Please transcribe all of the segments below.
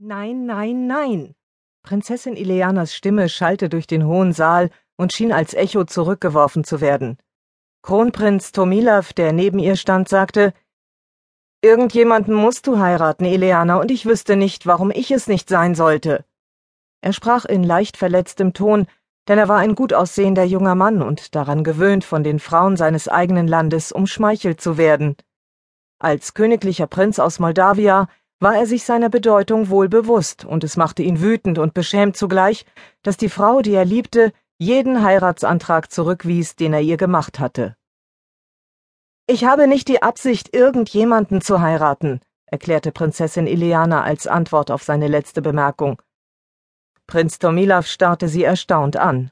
Nein, nein, nein. Prinzessin Ileanas Stimme schallte durch den hohen Saal und schien als Echo zurückgeworfen zu werden. Kronprinz Tomilav, der neben ihr stand, sagte Irgendjemanden musst du heiraten, Ileana, und ich wüsste nicht, warum ich es nicht sein sollte. Er sprach in leicht verletztem Ton, denn er war ein gut aussehender junger Mann und daran gewöhnt, von den Frauen seines eigenen Landes umschmeichelt zu werden. Als königlicher Prinz aus Moldawia war er sich seiner Bedeutung wohl bewusst, und es machte ihn wütend und beschämt zugleich, dass die Frau, die er liebte, jeden Heiratsantrag zurückwies, den er ihr gemacht hatte. Ich habe nicht die Absicht, irgendjemanden zu heiraten, erklärte Prinzessin Ileana als Antwort auf seine letzte Bemerkung. Prinz Tomilav starrte sie erstaunt an.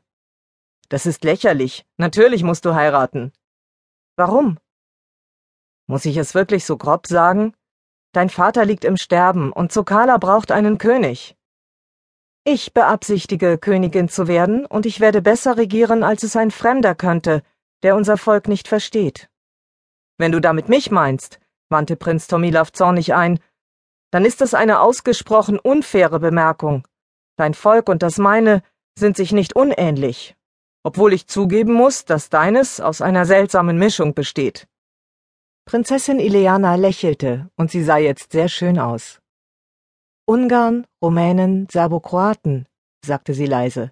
Das ist lächerlich. Natürlich musst du heiraten. Warum? Muss ich es wirklich so grob sagen? Dein Vater liegt im Sterben und Zokala braucht einen König. Ich beabsichtige, Königin zu werden, und ich werde besser regieren, als es ein Fremder könnte, der unser Volk nicht versteht. Wenn du damit mich meinst, wandte Prinz Tomilav zornig ein, dann ist das eine ausgesprochen unfaire Bemerkung. Dein Volk und das meine sind sich nicht unähnlich, obwohl ich zugeben muss, dass deines aus einer seltsamen Mischung besteht. Prinzessin Ileana lächelte, und sie sah jetzt sehr schön aus. Ungarn, Rumänen, Serbokroaten, sagte sie leise.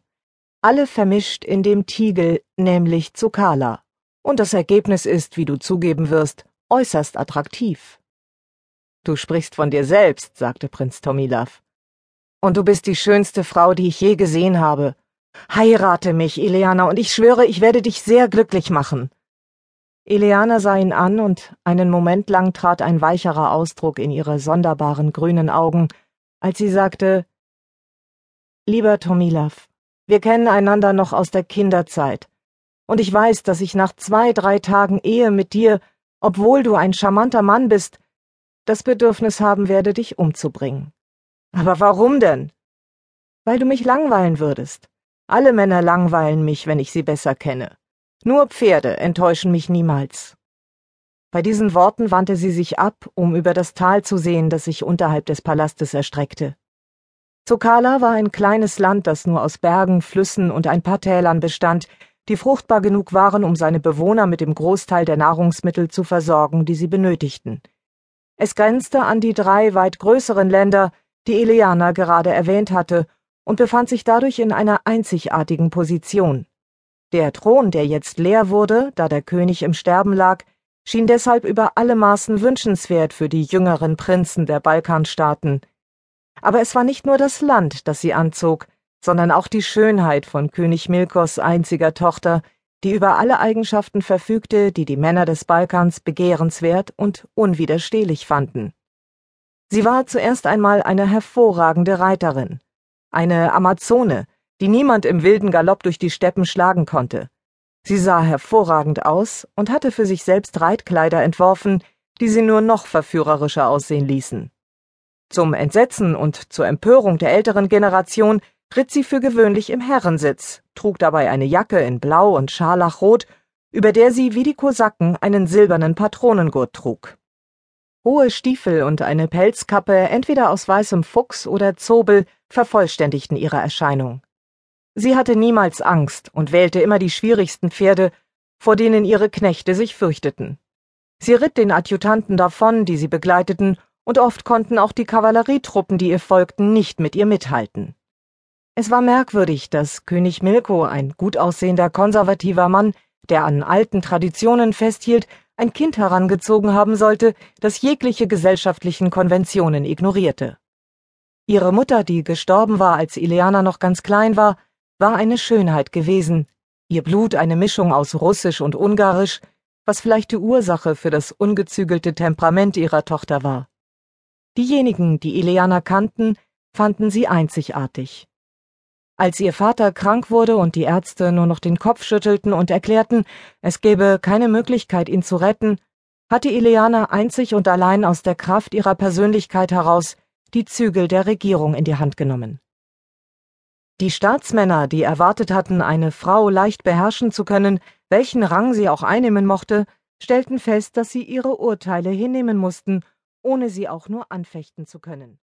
Alle vermischt in dem Tiegel, nämlich Zukala. Und das Ergebnis ist, wie du zugeben wirst, äußerst attraktiv. Du sprichst von dir selbst, sagte Prinz Tomilav. Und du bist die schönste Frau, die ich je gesehen habe. Heirate mich, Ileana, und ich schwöre, ich werde dich sehr glücklich machen. Ileana sah ihn an, und einen Moment lang trat ein weicherer Ausdruck in ihre sonderbaren grünen Augen, als sie sagte Lieber Tomilav, wir kennen einander noch aus der Kinderzeit, und ich weiß, dass ich nach zwei, drei Tagen Ehe mit dir, obwohl du ein charmanter Mann bist, das Bedürfnis haben werde, dich umzubringen. Aber warum denn? Weil du mich langweilen würdest. Alle Männer langweilen mich, wenn ich sie besser kenne. Nur Pferde enttäuschen mich niemals. Bei diesen Worten wandte sie sich ab, um über das Tal zu sehen, das sich unterhalb des Palastes erstreckte. Zokala war ein kleines Land, das nur aus Bergen, Flüssen und ein paar Tälern bestand, die fruchtbar genug waren, um seine Bewohner mit dem Großteil der Nahrungsmittel zu versorgen, die sie benötigten. Es grenzte an die drei weit größeren Länder, die Eliana gerade erwähnt hatte, und befand sich dadurch in einer einzigartigen Position. Der Thron, der jetzt leer wurde, da der König im Sterben lag, schien deshalb über alle Maßen wünschenswert für die jüngeren Prinzen der Balkanstaaten. Aber es war nicht nur das Land, das sie anzog, sondern auch die Schönheit von König Milkos einziger Tochter, die über alle Eigenschaften verfügte, die die Männer des Balkans begehrenswert und unwiderstehlich fanden. Sie war zuerst einmal eine hervorragende Reiterin, eine Amazone, die niemand im wilden Galopp durch die Steppen schlagen konnte. Sie sah hervorragend aus und hatte für sich selbst Reitkleider entworfen, die sie nur noch verführerischer aussehen ließen. Zum Entsetzen und zur Empörung der älteren Generation ritt sie für gewöhnlich im Herrensitz, trug dabei eine Jacke in Blau und Scharlachrot, über der sie wie die Kosaken einen silbernen Patronengurt trug. Hohe Stiefel und eine Pelzkappe, entweder aus weißem Fuchs oder Zobel, vervollständigten ihre Erscheinung. Sie hatte niemals Angst und wählte immer die schwierigsten Pferde, vor denen ihre Knechte sich fürchteten. Sie ritt den Adjutanten davon, die sie begleiteten, und oft konnten auch die Kavallerietruppen, die ihr folgten, nicht mit ihr mithalten. Es war merkwürdig, dass König Milko, ein gut aussehender konservativer Mann, der an alten Traditionen festhielt, ein Kind herangezogen haben sollte, das jegliche gesellschaftlichen Konventionen ignorierte. Ihre Mutter, die gestorben war, als Ileana noch ganz klein war, war eine Schönheit gewesen, ihr Blut eine Mischung aus Russisch und Ungarisch, was vielleicht die Ursache für das ungezügelte Temperament ihrer Tochter war. Diejenigen, die Ileana kannten, fanden sie einzigartig. Als ihr Vater krank wurde und die Ärzte nur noch den Kopf schüttelten und erklärten, es gäbe keine Möglichkeit, ihn zu retten, hatte Ileana einzig und allein aus der Kraft ihrer Persönlichkeit heraus die Zügel der Regierung in die Hand genommen. Die Staatsmänner, die erwartet hatten, eine Frau leicht beherrschen zu können, welchen Rang sie auch einnehmen mochte, stellten fest, dass sie ihre Urteile hinnehmen mussten, ohne sie auch nur anfechten zu können.